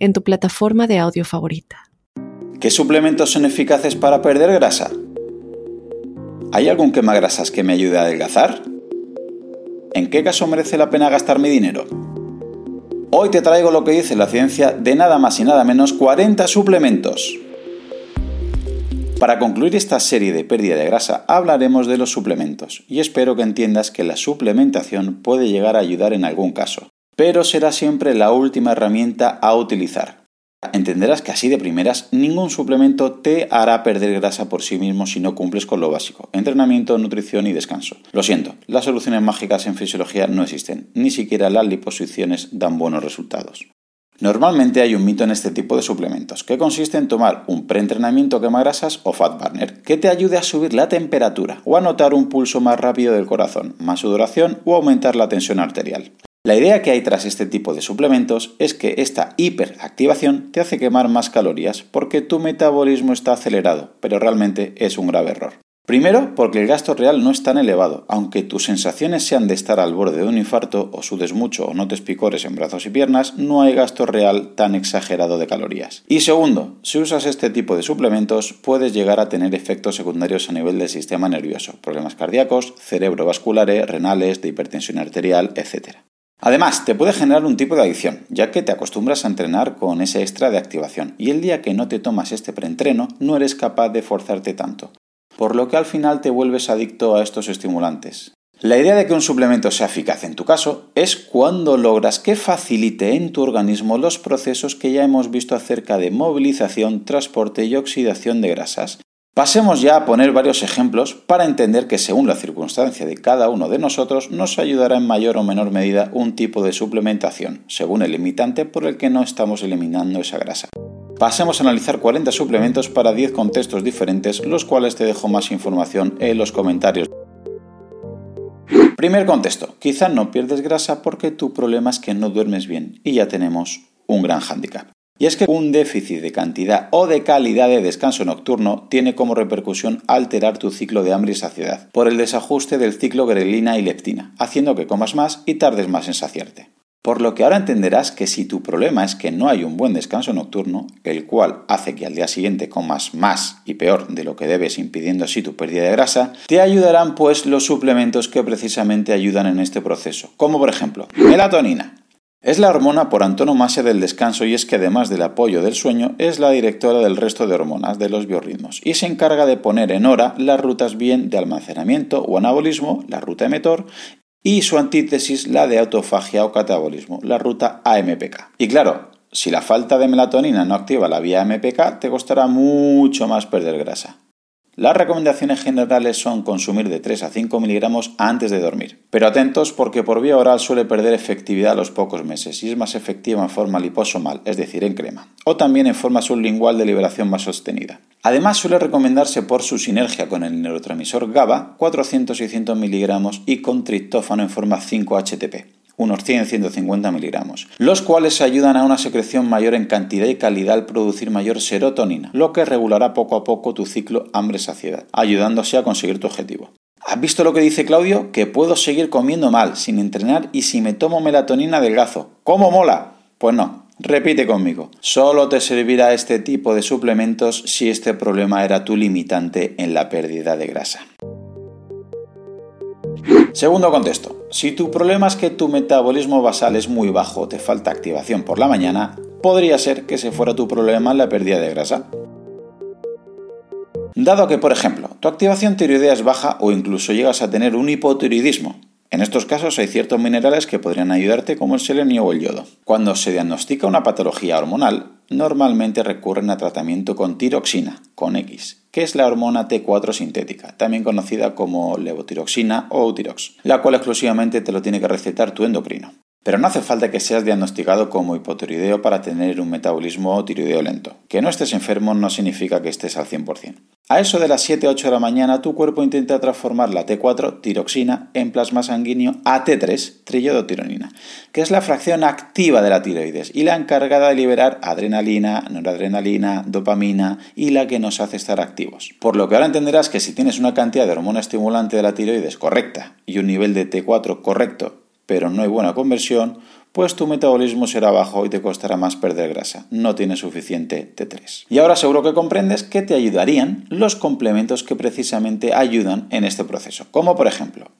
en tu plataforma de audio favorita. ¿Qué suplementos son eficaces para perder grasa? ¿Hay algún quemagrasas que me ayude a adelgazar? ¿En qué caso merece la pena gastar mi dinero? Hoy te traigo lo que dice la ciencia de nada más y nada menos 40 suplementos. Para concluir esta serie de pérdida de grasa hablaremos de los suplementos y espero que entiendas que la suplementación puede llegar a ayudar en algún caso pero será siempre la última herramienta a utilizar. Entenderás que así de primeras ningún suplemento te hará perder grasa por sí mismo si no cumples con lo básico, entrenamiento, nutrición y descanso. Lo siento, las soluciones mágicas en fisiología no existen, ni siquiera las liposiciones dan buenos resultados. Normalmente hay un mito en este tipo de suplementos, que consiste en tomar un preentrenamiento quemagrasas o fat burner, que te ayude a subir la temperatura o a notar un pulso más rápido del corazón, más sudoración o aumentar la tensión arterial. La idea que hay tras este tipo de suplementos es que esta hiperactivación te hace quemar más calorías porque tu metabolismo está acelerado, pero realmente es un grave error. Primero, porque el gasto real no es tan elevado, aunque tus sensaciones sean de estar al borde de un infarto o sudes mucho o notes picores en brazos y piernas, no hay gasto real tan exagerado de calorías. Y segundo, si usas este tipo de suplementos puedes llegar a tener efectos secundarios a nivel del sistema nervioso, problemas cardíacos, cerebrovasculares, renales, de hipertensión arterial, etc. Además, te puede generar un tipo de adicción, ya que te acostumbras a entrenar con ese extra de activación y el día que no te tomas este preentreno no eres capaz de forzarte tanto, por lo que al final te vuelves adicto a estos estimulantes. La idea de que un suplemento sea eficaz en tu caso es cuando logras que facilite en tu organismo los procesos que ya hemos visto acerca de movilización, transporte y oxidación de grasas, Pasemos ya a poner varios ejemplos para entender que según la circunstancia de cada uno de nosotros nos ayudará en mayor o menor medida un tipo de suplementación, según el limitante por el que no estamos eliminando esa grasa. Pasemos a analizar 40 suplementos para 10 contextos diferentes, los cuales te dejo más información en los comentarios. Primer contexto, quizá no pierdes grasa porque tu problema es que no duermes bien y ya tenemos un gran hándicap. Y es que un déficit de cantidad o de calidad de descanso nocturno tiene como repercusión alterar tu ciclo de hambre y saciedad, por el desajuste del ciclo grelina y leptina, haciendo que comas más y tardes más en saciarte. Por lo que ahora entenderás que si tu problema es que no hay un buen descanso nocturno, el cual hace que al día siguiente comas más y peor de lo que debes impidiendo así tu pérdida de grasa, te ayudarán pues los suplementos que precisamente ayudan en este proceso, como por ejemplo melatonina, es la hormona por antonomasia del descanso y es que además del apoyo del sueño es la directora del resto de hormonas de los biorritmos y se encarga de poner en hora las rutas bien de almacenamiento o anabolismo, la ruta emetor, y su antítesis la de autofagia o catabolismo, la ruta AMPK. Y claro, si la falta de melatonina no activa la vía AMPK, te costará mucho más perder grasa. Las recomendaciones generales son consumir de 3 a 5 miligramos antes de dormir, pero atentos porque por vía oral suele perder efectividad a los pocos meses y es más efectiva en forma liposomal, es decir, en crema, o también en forma sublingual de liberación más sostenida. Además suele recomendarse por su sinergia con el neurotransmisor GABA 400-600 miligramos y con triptófano en forma 5-HTP unos 100-150 miligramos, los cuales ayudan a una secreción mayor en cantidad y calidad al producir mayor serotonina, lo que regulará poco a poco tu ciclo hambre-saciedad, ayudándose a conseguir tu objetivo. ¿Has visto lo que dice Claudio? Que puedo seguir comiendo mal, sin entrenar y si me tomo melatonina delgazo. ¿Cómo mola? Pues no, Repite conmigo, solo te servirá este tipo de suplementos si este problema era tu limitante en la pérdida de grasa. Segundo contexto, si tu problema es que tu metabolismo basal es muy bajo, te falta activación por la mañana, podría ser que se fuera tu problema la pérdida de grasa. Dado que, por ejemplo, tu activación tiroidea es baja o incluso llegas a tener un hipotiroidismo, en estos casos hay ciertos minerales que podrían ayudarte como el selenio o el yodo. Cuando se diagnostica una patología hormonal, normalmente recurren a tratamiento con tiroxina, con X, que es la hormona T4 sintética, también conocida como levotiroxina o Eutirox, la cual exclusivamente te lo tiene que recetar tu endocrino. Pero no hace falta que seas diagnosticado como hipotiroideo para tener un metabolismo tiroideo lento. Que no estés enfermo no significa que estés al 100%. A eso de las 7-8 de la mañana, tu cuerpo intenta transformar la T4, tiroxina, en plasma sanguíneo a T3, triiodotironina, que es la fracción activa de la tiroides y la encargada de liberar adrenalina, noradrenalina, dopamina y la que nos hace estar activos. Por lo que ahora entenderás que si tienes una cantidad de hormona estimulante de la tiroides correcta y un nivel de T4 correcto pero no hay buena conversión, pues tu metabolismo será bajo y te costará más perder grasa. No tienes suficiente T3. Y ahora seguro que comprendes que te ayudarían los complementos que precisamente ayudan en este proceso, como por ejemplo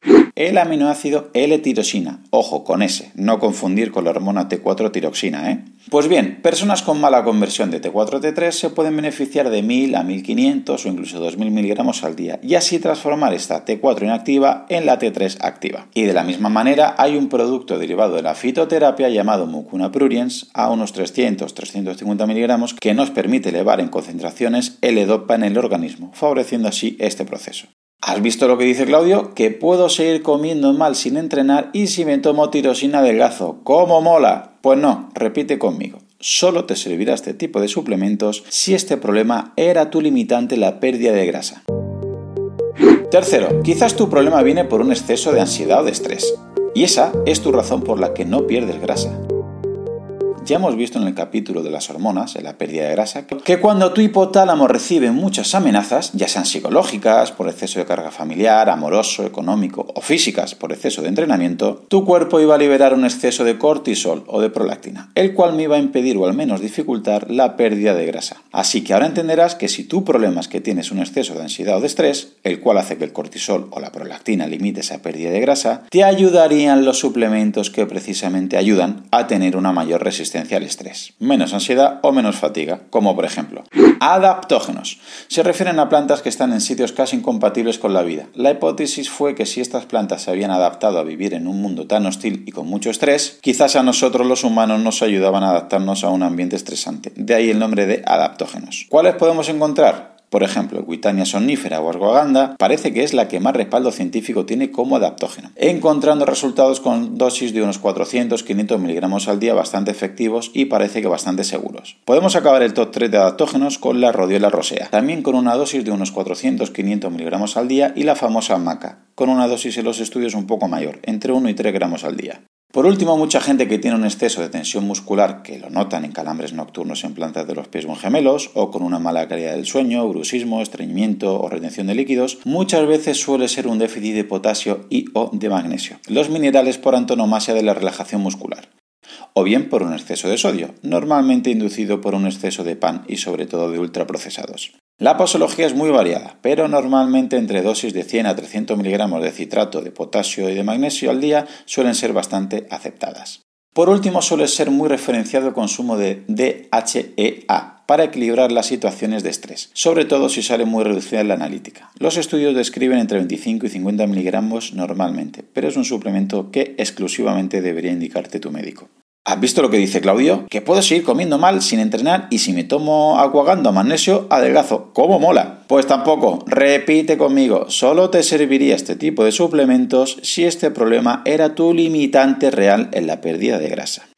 el aminoácido L-tirosina, ojo con ese, no confundir con la hormona T4-tiroxina, ¿eh? Pues bien, personas con mala conversión de T4-T3 se pueden beneficiar de 1000 a 1500 o incluso 2000 miligramos al día y así transformar esta T4 inactiva en la T3 activa. Y de la misma manera hay un producto derivado de la fitoterapia llamado Mucuna pruriens a unos 300-350 miligramos que nos permite elevar en concentraciones L-Dopa en el organismo, favoreciendo así este proceso. ¿Has visto lo que dice Claudio? Que puedo seguir comiendo mal sin entrenar y si me tomo tirosina gazo. ¿Cómo mola? Pues no, repite conmigo. Solo te servirá este tipo de suplementos si este problema era tu limitante la pérdida de grasa. Tercero, quizás tu problema viene por un exceso de ansiedad o de estrés. Y esa es tu razón por la que no pierdes grasa. Ya hemos visto en el capítulo de las hormonas, en la pérdida de grasa, que cuando tu hipotálamo recibe muchas amenazas, ya sean psicológicas, por exceso de carga familiar, amoroso, económico o físicas, por exceso de entrenamiento, tu cuerpo iba a liberar un exceso de cortisol o de prolactina, el cual me iba a impedir o al menos dificultar la pérdida de grasa. Así que ahora entenderás que si tu problema es que tienes un exceso de ansiedad o de estrés, el cual hace que el cortisol o la prolactina limite esa pérdida de grasa, te ayudarían los suplementos que precisamente ayudan a tener una mayor resistencia al estrés, menos ansiedad o menos fatiga, como por ejemplo adaptógenos. Se refieren a plantas que están en sitios casi incompatibles con la vida. La hipótesis fue que si estas plantas se habían adaptado a vivir en un mundo tan hostil y con mucho estrés, quizás a nosotros los humanos nos ayudaban a adaptarnos a un ambiente estresante. De ahí el nombre de adaptógenos. ¿Cuáles podemos encontrar? Por ejemplo, Guitania somnífera o Argoganda parece que es la que más respaldo científico tiene como adaptógeno, encontrando resultados con dosis de unos 400-500 miligramos al día bastante efectivos y parece que bastante seguros. Podemos acabar el top 3 de adaptógenos con la Rhodiola rosea, también con una dosis de unos 400-500 miligramos al día y la famosa maca, con una dosis en los estudios un poco mayor, entre 1 y 3 gramos al día. Por último, mucha gente que tiene un exceso de tensión muscular, que lo notan en calambres nocturnos en plantas de los pies o en gemelos, o con una mala calidad del sueño, bruxismo, estreñimiento o retención de líquidos, muchas veces suele ser un déficit de potasio y o de magnesio, los minerales por antonomasia de la relajación muscular o bien por un exceso de sodio, normalmente inducido por un exceso de pan y sobre todo de ultraprocesados. La posología es muy variada, pero normalmente entre dosis de 100 a 300 miligramos de citrato de potasio y de magnesio al día suelen ser bastante aceptadas. Por último, suele ser muy referenciado el consumo de DHEA para equilibrar las situaciones de estrés, sobre todo si sale muy reducida la analítica. Los estudios describen entre 25 y 50 miligramos normalmente, pero es un suplemento que exclusivamente debería indicarte tu médico. ¿Has visto lo que dice Claudio? Que puedo seguir comiendo mal sin entrenar y si me tomo aguagando magnesio, adelgazo. ¿Cómo mola? Pues tampoco. Repite conmigo. Solo te serviría este tipo de suplementos si este problema era tu limitante real en la pérdida de grasa.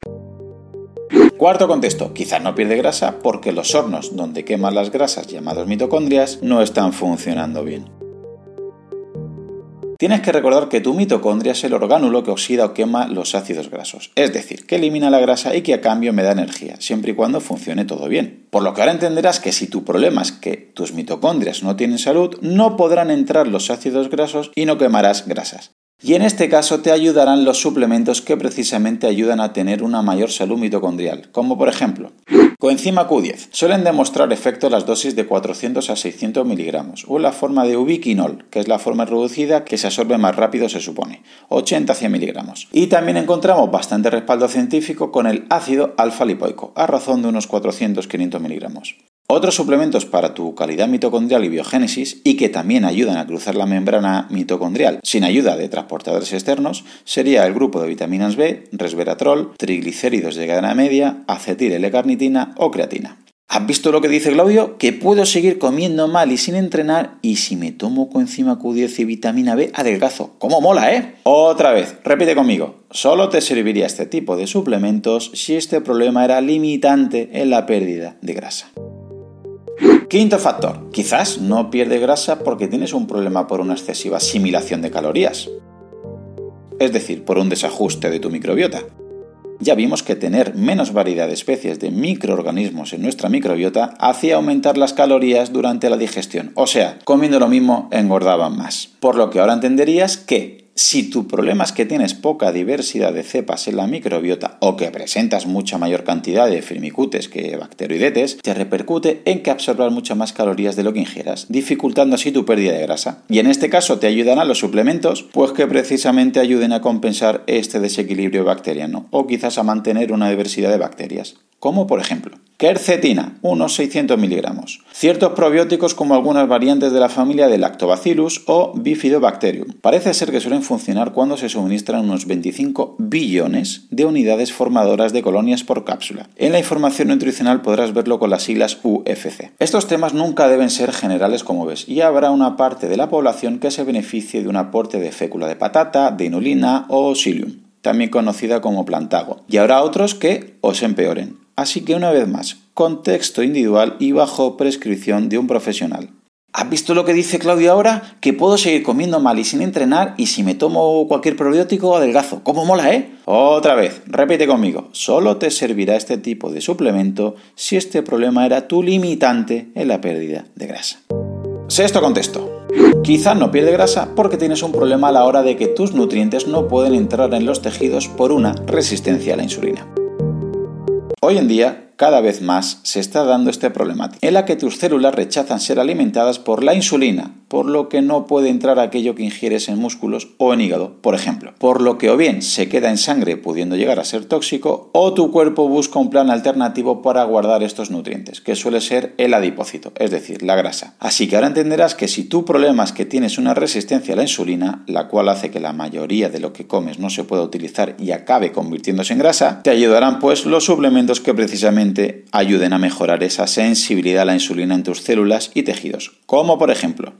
Cuarto contexto, quizás no pierde grasa porque los hornos donde queman las grasas llamados mitocondrias no están funcionando bien. Tienes que recordar que tu mitocondria es el orgánulo que oxida o quema los ácidos grasos, es decir, que elimina la grasa y que a cambio me da energía, siempre y cuando funcione todo bien. Por lo que ahora entenderás que si tu problema es que tus mitocondrias no tienen salud, no podrán entrar los ácidos grasos y no quemarás grasas. Y en este caso te ayudarán los suplementos que precisamente ayudan a tener una mayor salud mitocondrial, como por ejemplo Coenzima Q10. Suelen demostrar efecto las dosis de 400 a 600 miligramos o la forma de ubiquinol, que es la forma reducida que se absorbe más rápido se supone, 80 a 100 miligramos. Y también encontramos bastante respaldo científico con el ácido alfa-lipoico, a razón de unos 400-500 miligramos. Otros suplementos para tu calidad mitocondrial y biogénesis y que también ayudan a cruzar la membrana mitocondrial sin ayuda de transportadores externos sería el grupo de vitaminas B, resveratrol, triglicéridos de cadena media, acetil L-carnitina o creatina. ¿Has visto lo que dice Claudio? Que puedo seguir comiendo mal y sin entrenar y si me tomo coenzima Q10 y vitamina B adelgazo. ¿Cómo mola, eh? Otra vez, repite conmigo. Solo te serviría este tipo de suplementos si este problema era limitante en la pérdida de grasa. Quinto factor. Quizás no pierdes grasa porque tienes un problema por una excesiva asimilación de calorías. Es decir, por un desajuste de tu microbiota ya vimos que tener menos variedad de especies de microorganismos en nuestra microbiota hacía aumentar las calorías durante la digestión. O sea, comiendo lo mismo engordaban más. Por lo que ahora entenderías que si tu problema es que tienes poca diversidad de cepas en la microbiota o que presentas mucha mayor cantidad de firmicutes que bacteroidetes, te repercute en que absorbas muchas más calorías de lo que ingieras, dificultando así tu pérdida de grasa. Y en este caso te ayudarán los suplementos, pues que precisamente ayuden a compensar este desequilibrio bacteriano o quizás a mantener una diversidad de bacterias como por ejemplo quercetina, unos 600 miligramos, ciertos probióticos como algunas variantes de la familia de Lactobacillus o Bifidobacterium. Parece ser que suelen funcionar cuando se suministran unos 25 billones de unidades formadoras de colonias por cápsula. En la información nutricional podrás verlo con las siglas UFC. Estos temas nunca deben ser generales como ves y habrá una parte de la población que se beneficie de un aporte de fécula de patata, de inulina o psyllium también conocida como plantago, y habrá otros que os empeoren. Así que una vez más, contexto individual y bajo prescripción de un profesional. ¿Has visto lo que dice Claudio ahora? Que puedo seguir comiendo mal y sin entrenar y si me tomo cualquier probiótico adelgazo. ¿Cómo mola, eh? Otra vez, repite conmigo. Solo te servirá este tipo de suplemento si este problema era tu limitante en la pérdida de grasa. Sexto contexto. Quizá no pierde grasa porque tienes un problema a la hora de que tus nutrientes no pueden entrar en los tejidos por una resistencia a la insulina. Hoy en día, cada vez más se está dando este problemática, en la que tus células rechazan ser alimentadas por la insulina, por lo que no puede entrar aquello que ingieres en músculos o en hígado, por ejemplo. Por lo que o bien se queda en sangre pudiendo llegar a ser tóxico, o tu cuerpo busca un plan alternativo para guardar estos nutrientes, que suele ser el adipócito, es decir, la grasa. Así que ahora entenderás que si tu problema es que tienes una resistencia a la insulina, la cual hace que la mayoría de lo que comes no se pueda utilizar y acabe convirtiéndose en grasa, te ayudarán pues los suplementos que precisamente ayuden a mejorar esa sensibilidad a la insulina en tus células y tejidos, como por ejemplo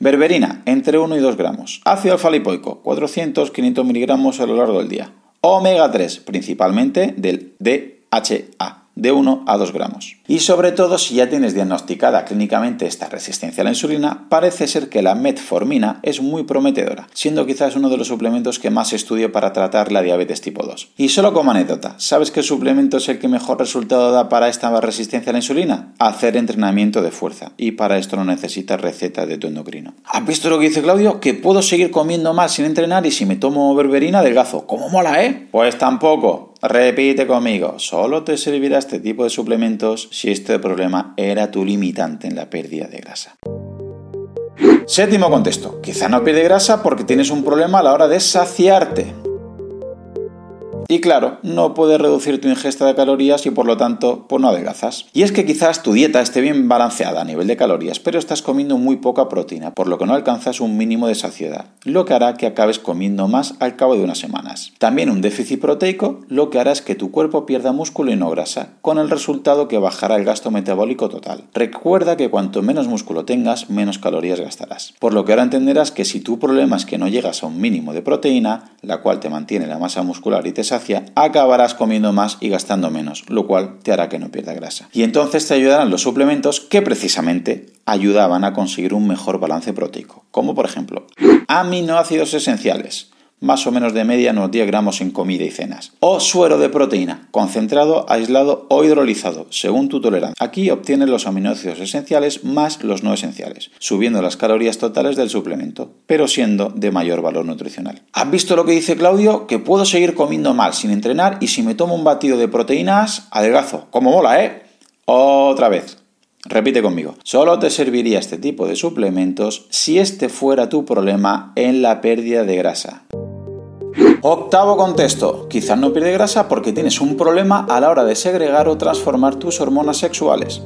Berberina, entre 1 y 2 gramos. Ácido alfa-lipoico, 400-500 miligramos a lo largo del día. Omega 3, principalmente del DHA de 1 a 2 gramos. Y sobre todo si ya tienes diagnosticada clínicamente esta resistencia a la insulina, parece ser que la metformina es muy prometedora, siendo quizás uno de los suplementos que más estudio para tratar la diabetes tipo 2. Y solo como anécdota, ¿sabes qué suplemento es el que mejor resultado da para esta resistencia a la insulina? Hacer entrenamiento de fuerza, y para esto no necesitas receta de tu endocrino. ¿Has visto lo que dice Claudio? Que puedo seguir comiendo mal sin entrenar y si me tomo berberina delgazo. ¿Cómo mola, eh? Pues tampoco. Repite conmigo, solo te servirá este tipo de suplementos si este problema era tu limitante en la pérdida de grasa. Séptimo contexto, quizá no pierde grasa porque tienes un problema a la hora de saciarte. Y claro, no puedes reducir tu ingesta de calorías y por lo tanto, pues no adelgazas. Y es que quizás tu dieta esté bien balanceada a nivel de calorías, pero estás comiendo muy poca proteína, por lo que no alcanzas un mínimo de saciedad, lo que hará que acabes comiendo más al cabo de unas semanas. También un déficit proteico, lo que hará es que tu cuerpo pierda músculo y no grasa, con el resultado que bajará el gasto metabólico total. Recuerda que cuanto menos músculo tengas, menos calorías gastarás. Por lo que ahora entenderás que si tu problema es que no llegas a un mínimo de proteína, la cual te mantiene la masa muscular y te sacia, acabarás comiendo más y gastando menos, lo cual te hará que no pierda grasa. Y entonces te ayudarán los suplementos que precisamente ayudaban a conseguir un mejor balance proteico, como por ejemplo aminoácidos esenciales más o menos de media unos 10 gramos en comida y cenas. O suero de proteína, concentrado, aislado o hidrolizado, según tu tolerancia. Aquí obtienes los aminoácidos esenciales más los no esenciales, subiendo las calorías totales del suplemento, pero siendo de mayor valor nutricional. ¿Has visto lo que dice Claudio? Que puedo seguir comiendo mal sin entrenar y si me tomo un batido de proteínas, adelgazo. Como mola, ¿eh? Otra vez. Repite conmigo, solo te serviría este tipo de suplementos si este fuera tu problema en la pérdida de grasa. Octavo contexto. Quizás no pierde grasa porque tienes un problema a la hora de segregar o transformar tus hormonas sexuales.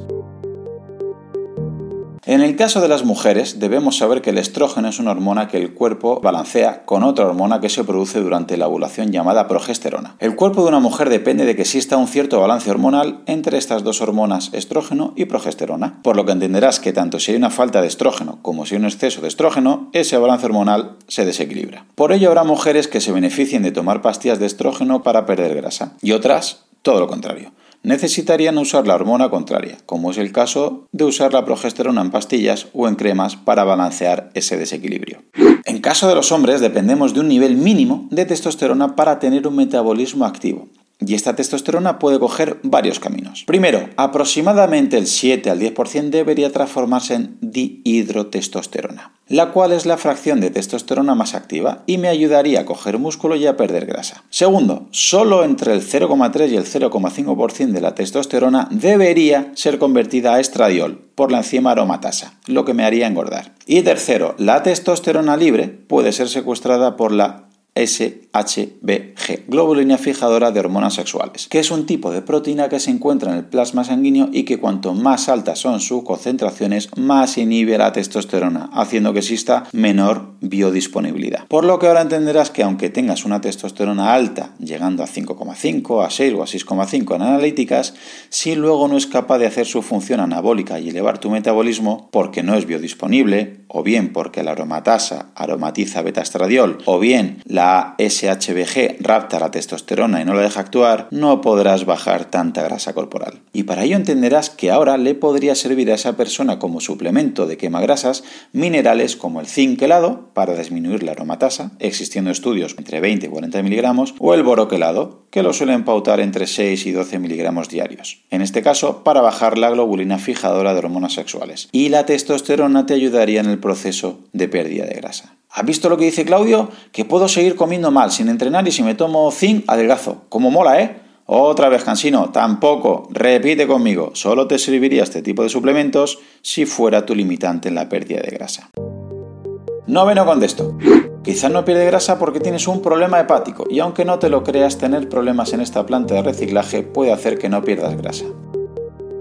En el caso de las mujeres, debemos saber que el estrógeno es una hormona que el cuerpo balancea con otra hormona que se produce durante la ovulación llamada progesterona. El cuerpo de una mujer depende de que exista un cierto balance hormonal entre estas dos hormonas, estrógeno y progesterona, por lo que entenderás que tanto si hay una falta de estrógeno como si hay un exceso de estrógeno, ese balance hormonal se desequilibra. Por ello habrá mujeres que se beneficien de tomar pastillas de estrógeno para perder grasa y otras todo lo contrario necesitarían usar la hormona contraria, como es el caso de usar la progesterona en pastillas o en cremas para balancear ese desequilibrio. En caso de los hombres dependemos de un nivel mínimo de testosterona para tener un metabolismo activo. Y esta testosterona puede coger varios caminos. Primero, aproximadamente el 7 al 10% debería transformarse en dihidrotestosterona, la cual es la fracción de testosterona más activa y me ayudaría a coger músculo y a perder grasa. Segundo, solo entre el 0,3 y el 0,5% de la testosterona debería ser convertida a estradiol por la enzima aromatasa, lo que me haría engordar. Y tercero, la testosterona libre puede ser secuestrada por la SHBG, globulina fijadora de hormonas sexuales, que es un tipo de proteína que se encuentra en el plasma sanguíneo y que cuanto más altas son sus concentraciones, más inhibe la testosterona, haciendo que exista menor biodisponibilidad. Por lo que ahora entenderás que aunque tengas una testosterona alta, llegando a 5,5, a 6 o a 6,5 en analíticas, si luego no es capaz de hacer su función anabólica y elevar tu metabolismo porque no es biodisponible, o bien porque la aromatasa aromatiza beta-estradiol, o bien la SHBG rapta la testosterona y no la deja actuar, no podrás bajar tanta grasa corporal. Y para ello entenderás que ahora le podría servir a esa persona como suplemento de quemagrasas minerales como el zinc helado para disminuir la aromatasa, existiendo estudios entre 20 y 40 miligramos, o el boroquelado, que lo suelen pautar entre 6 y 12 miligramos diarios. En este caso, para bajar la globulina fijadora de hormonas sexuales. Y la testosterona te ayudaría en el proceso de pérdida de grasa. ¿Has visto lo que dice Claudio? Que puedo seguir comiendo mal sin entrenar y si me tomo zinc, adelgazo. Como mola, ¿eh? Otra vez, Cansino, tampoco. Repite conmigo. Solo te serviría este tipo de suplementos si fuera tu limitante en la pérdida de grasa. Noveno contesto. Quizás no pierde grasa porque tienes un problema hepático y aunque no te lo creas, tener problemas en esta planta de reciclaje puede hacer que no pierdas grasa.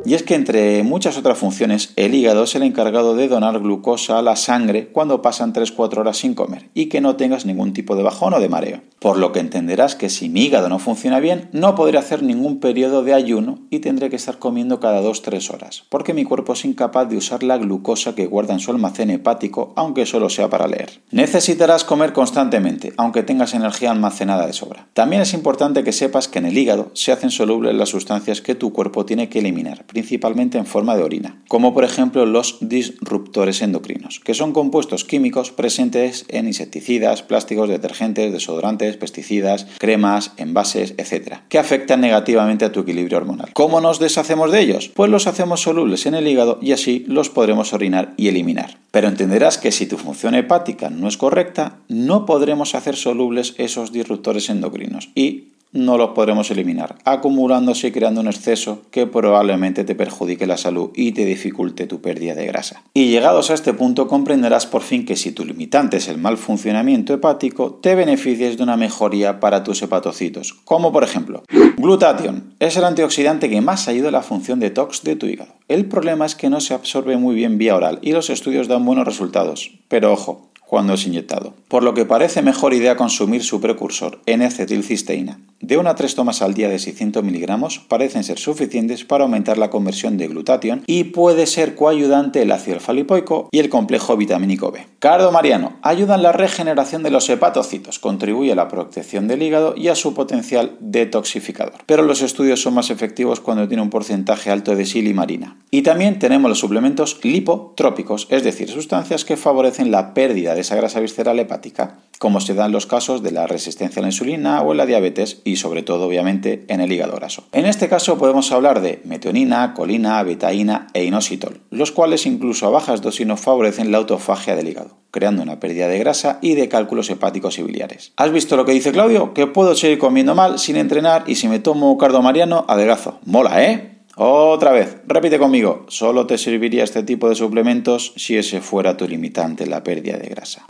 Y es que entre muchas otras funciones, el hígado es el encargado de donar glucosa a la sangre cuando pasan 3-4 horas sin comer y que no tengas ningún tipo de bajón o de mareo. Por lo que entenderás que si mi hígado no funciona bien, no podré hacer ningún periodo de ayuno y tendré que estar comiendo cada 2-3 horas, porque mi cuerpo es incapaz de usar la glucosa que guarda en su almacén hepático, aunque solo sea para leer. Necesitarás comer constantemente, aunque tengas energía almacenada de sobra. También es importante que sepas que en el hígado se hacen solubles las sustancias que tu cuerpo tiene que eliminar principalmente en forma de orina, como por ejemplo los disruptores endocrinos, que son compuestos químicos presentes en insecticidas, plásticos, detergentes, desodorantes, pesticidas, cremas, envases, etc., que afectan negativamente a tu equilibrio hormonal. ¿Cómo nos deshacemos de ellos? Pues los hacemos solubles en el hígado y así los podremos orinar y eliminar. Pero entenderás que si tu función hepática no es correcta, no podremos hacer solubles esos disruptores endocrinos y no los podremos eliminar, acumulándose y creando un exceso que probablemente te perjudique la salud y te dificulte tu pérdida de grasa. Y llegados a este punto comprenderás por fin que si tu limitante es el mal funcionamiento hepático, te beneficias de una mejoría para tus hepatocitos, como por ejemplo, glutatión es el antioxidante que más ayuda a la función detox de tu hígado. El problema es que no se absorbe muy bien vía oral y los estudios dan buenos resultados, pero ojo, cuando es inyectado, por lo que parece mejor idea consumir su precursor, N-acetilcisteína. De una a tres tomas al día de 600 miligramos parecen ser suficientes para aumentar la conversión de glutatión y puede ser coayudante el ácido alfa-lipoico y el complejo vitamínico B. Cardo Mariano ayuda en la regeneración de los hepatocitos, contribuye a la protección del hígado y a su potencial detoxificador. Pero los estudios son más efectivos cuando tiene un porcentaje alto de silimarina. Y también tenemos los suplementos lipotrópicos, es decir, sustancias que favorecen la pérdida de esa grasa visceral hepática, como se da en los casos de la resistencia a la insulina o en la diabetes y sobre todo obviamente en el hígado graso. En este caso podemos hablar de metionina, colina, betaína e inositol, los cuales incluso a bajas dosis no favorecen la autofagia del hígado, creando una pérdida de grasa y de cálculos hepáticos y biliares. ¿Has visto lo que dice Claudio? Que puedo seguir comiendo mal sin entrenar y si me tomo cardo mariano, adelgazo. Mola, ¿eh? Otra vez, repite conmigo, solo te serviría este tipo de suplementos si ese fuera tu limitante la pérdida de grasa.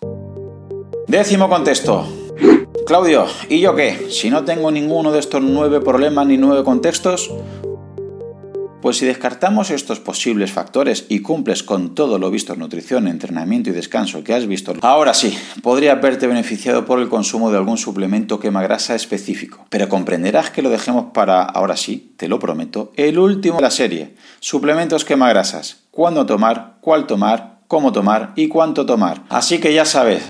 Décimo contexto. Claudio, ¿y yo qué? Si no tengo ninguno de estos nueve problemas ni nueve contextos, Pues si descartamos estos posibles factores y cumples con todo lo visto en nutrición, entrenamiento y descanso que has visto, ahora sí, podrías verte beneficiado por el consumo de algún suplemento quema grasa específico. Pero comprenderás que lo dejemos para, ahora sí, te lo prometo, el último de la serie. Suplementos quema grasas. Cuándo tomar, cuál tomar, cómo tomar y cuánto tomar. Así que ya sabes,